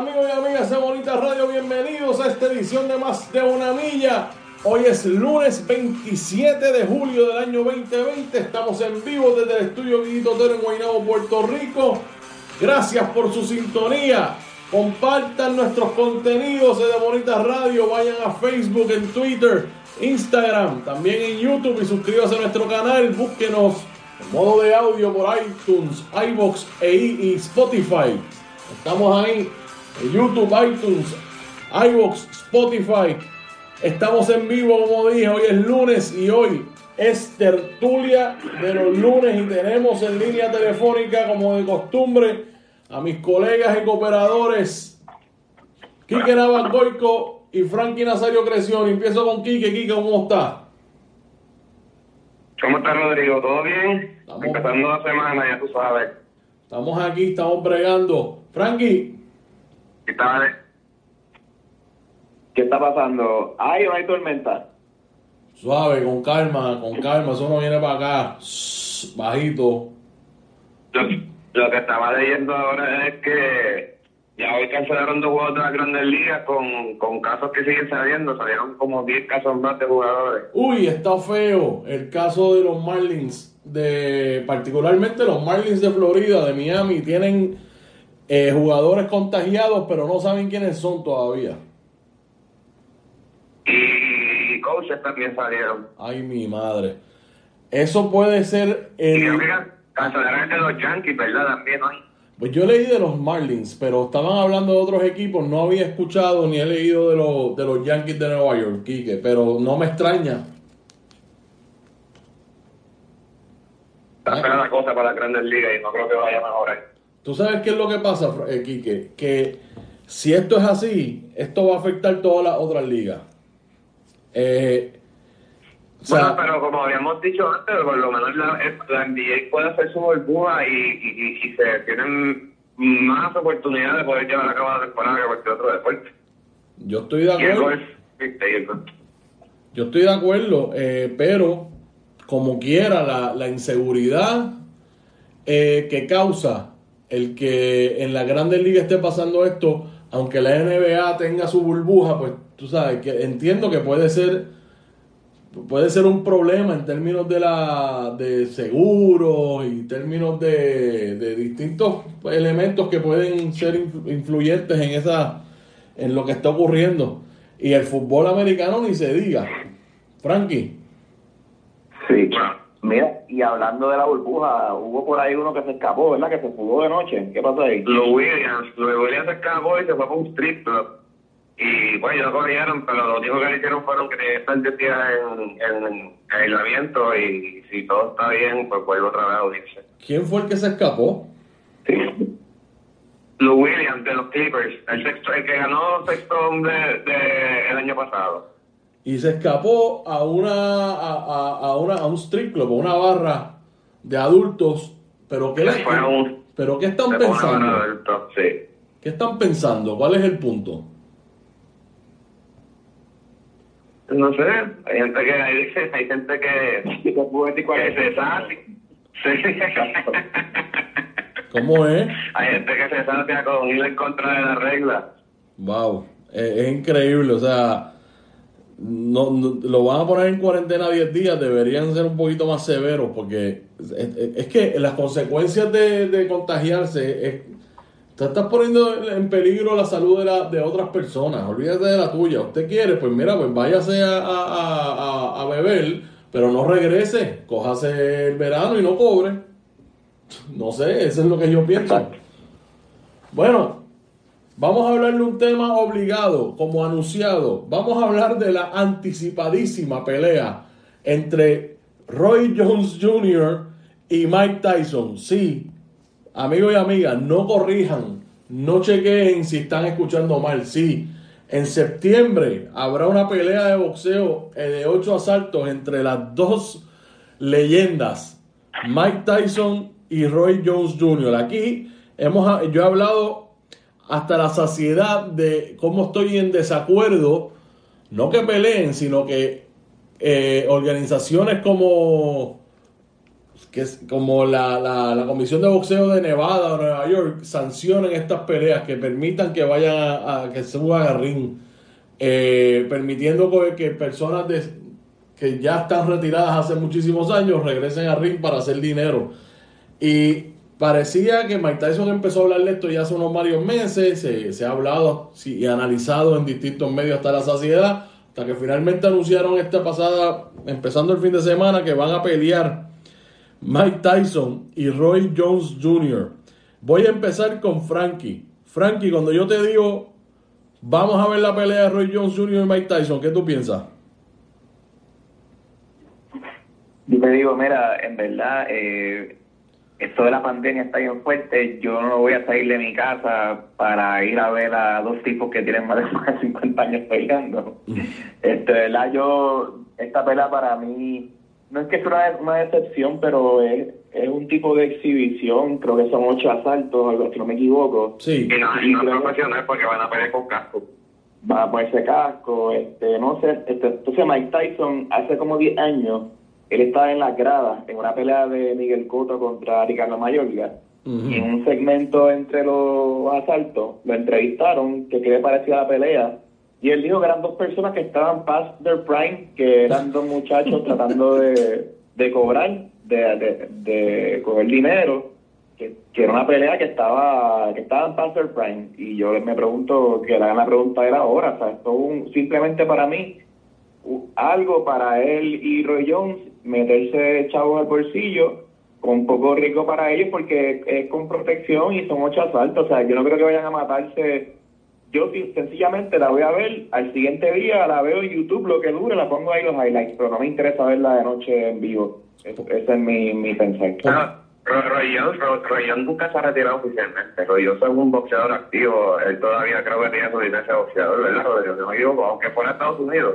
amigos y amigas de Bonita Radio. Bienvenidos a esta edición de Más de una Milla. Hoy es lunes 27 de julio del año 2020. Estamos en vivo desde el estudio Guidito Toro en Guaynabo, Puerto Rico. Gracias por su sintonía. Compartan nuestros contenidos de Bonita Radio. Vayan a Facebook, en Twitter, Instagram, también en YouTube y suscríbanse a nuestro canal. Búsquenos en modo de audio por iTunes, iBox e y Spotify. Estamos ahí YouTube, iTunes, iBox, Spotify. Estamos en vivo, como dije, hoy es lunes y hoy es tertulia de los lunes y tenemos en línea telefónica, como de costumbre, a mis colegas y cooperadores, Quique Navargoico y Frankie Nazario Creción. Empiezo con Quique. Quique, ¿cómo está? ¿Cómo estás, Rodrigo? ¿Todo bien? Estamos- Empezando la semana, ya tú sabes. Estamos aquí, estamos bregando. Frankie, ¿Qué tal? ¿Qué está pasando? ¿Hay o hay tormenta? suave, con calma, con calma. Eso no viene para acá. Bajito. Lo, lo que estaba leyendo ahora es que ya hoy cancelaron dos juegos de las grandes ligas con, con casos que siguen saliendo. Salieron como 10 casos más de jugadores. Uy, está feo el caso de los Marlins, de particularmente los Marlins de Florida, de Miami, tienen eh, jugadores contagiados, pero no saben quiénes son todavía. Y coaches también salieron. Ay, mi madre. Eso puede ser Y el... el de los Yankees, ¿verdad? También hoy. Pues yo leí de los Marlins, pero estaban hablando de otros equipos, no había escuchado ni he leído de los, de los Yankees de Nueva York, Quique, pero no me extraña. Está fea la cosa para las grandes ligas y no creo que vaya a mejorar. ¿Tú sabes qué es lo que pasa, eh, Quique? Que si esto es así, esto va a afectar todas las otras ligas. Eh, o sea, bueno, pero como habíamos dicho antes, por lo menos la, la NBA puede hacer su burbuja y, y, y- y se tienen más oportunidades de poder llevar a cabo la temporada que cualquier otro deporte. yo estoy de acuerdo. Yo estoy de acuerdo, eh, pero como quiera, la, la inseguridad eh, que causa el que en la grandes ligas esté pasando esto, aunque la NBA tenga su burbuja, pues tú sabes que entiendo que puede ser puede ser un problema en términos de la de seguros y términos de, de distintos elementos que pueden ser influ- influyentes en esa en lo que está ocurriendo. Y el fútbol americano ni se diga. Frankie. Sí. Bueno, Mira, y hablando de la burbuja, hubo por ahí uno que se escapó, ¿verdad? Que se fugó de noche. ¿Qué pasó ahí? Lou Williams, Lou Williams se escapó y se fue para un strip club. Y ellos lo corrieron, pero lo único que le hicieron fueron que tenía que estar 10 días en, en, en aislamiento y si todo está bien, pues vuelve otra vez a unirse. ¿quién fue el que se escapó? Sí. Lou Williams de los Clippers, el, sexto, el que ganó sexto hombre de, el año pasado. Y se escapó a una a, a- a una a un strip club, a una barra de adultos, pero qué Se le- fue a un- pero qué están pensando? adultos, sí. ¿Qué están pensando? ¿Cuál es el punto? No sé, hay gente que hay, hay gente que, que se. Sí. ¿Cómo es? hay gente que se sacia con ir en contra de la regla. Wow, es, es increíble, o sea, no, lo van a poner en cuarentena 10 días, deberían ser un poquito más severos porque es, que las consecuencias de, contagiarse es Usted está poniendo en peligro la salud de, otras personas. Olvídate de la tuya. Usted quiere, pues mira, pues váyase a beber, pero no regrese. Cójase el verano y no cobre. No sé, eso es lo que yo pienso. Bueno, vamos a hablar de un tema obligado, como anunciado. Vamos a hablar de la anticipadísima pelea entre Roy Jones Jr. y Mike Tyson. Sí, amigos y amigas, no corrijan, no chequeen si están escuchando mal. Sí, en septiembre habrá una pelea de boxeo eh, de ocho asaltos entre las dos leyendas, Mike Tyson y Roy Jones Jr. Aquí hemos, yo he hablado hasta la saciedad de cómo estoy en desacuerdo, no que peleen, sino que eh, organizaciones como, que como la, la, Comisión de Boxeo de Nevada o Nueva York sancionen estas peleas, que permitan que vayan a, que suban a ring, eh, permitiendo que personas que ya están retiradas hace muchísimos años regresen a ring para hacer dinero. Y parecía que Mike Tyson empezó a hablar de esto ya hace unos varios meses, se, ha hablado y analizado en distintos medios hasta la saciedad, hasta que finalmente anunciaron esta pasada, empezando el fin de semana, que van a pelear Mike Tyson y Roy Jones Jr. Voy a empezar con Frankie. Frankie, cuando yo te digo, vamos a ver la pelea de Roy Jones Jr. y Mike Tyson, ¿qué tú piensas? Yo te digo, mira, en verdad, eh, esto de la pandemia está bien fuerte, yo no voy a salir de mi casa para ir a ver a dos tipos que tienen más de 50 años peleando. Mm. Este, ¿verdad? Yo, esta pelea para mí, no es que sea una, decepción, pero es, es un tipo de exhibición, creo que son ocho asaltos, algo si no me equivoco. Sí. Y no, y no es porque van a pelear con casco. Va a ponerse casco, este, no sé, este, entonces Mike Tyson hace como 10 años él estaba en las gradas en una pelea de Miguel Cotto contra Ricardo Mayorga. Y en un segmento entre los asaltos lo entrevistaron, que qué le parecía la pelea. Y él dijo que eran dos personas que estaban past their prime, que eran dos muchachos tratando de, de cobrar, de, de, coger dinero, que, era una pelea que estaba que estaban past their prime. Y yo me pregunto, que la, la pregunta era ahora, o sea, esto un, simplemente para mí, algo para él y Roy Jones meterse chavos al bolsillo con poco riesgo para ellos porque es con protección y son ocho asaltos. O sea, yo no creo que vayan a matarse. Yo sencillamente la voy a ver al siguiente día, la veo en YouTube, lo que dure, la pongo ahí los highlights, pero no me interesa verla de noche en vivo. Ese es mi, mi pensar. Roy nunca se ha retirado oficialmente. Roy es un boxeador activo. Él todavía creo que tiene su licencia de boxeador, ¿verdad, Rodrigo? aunque fuera a Estados Unidos.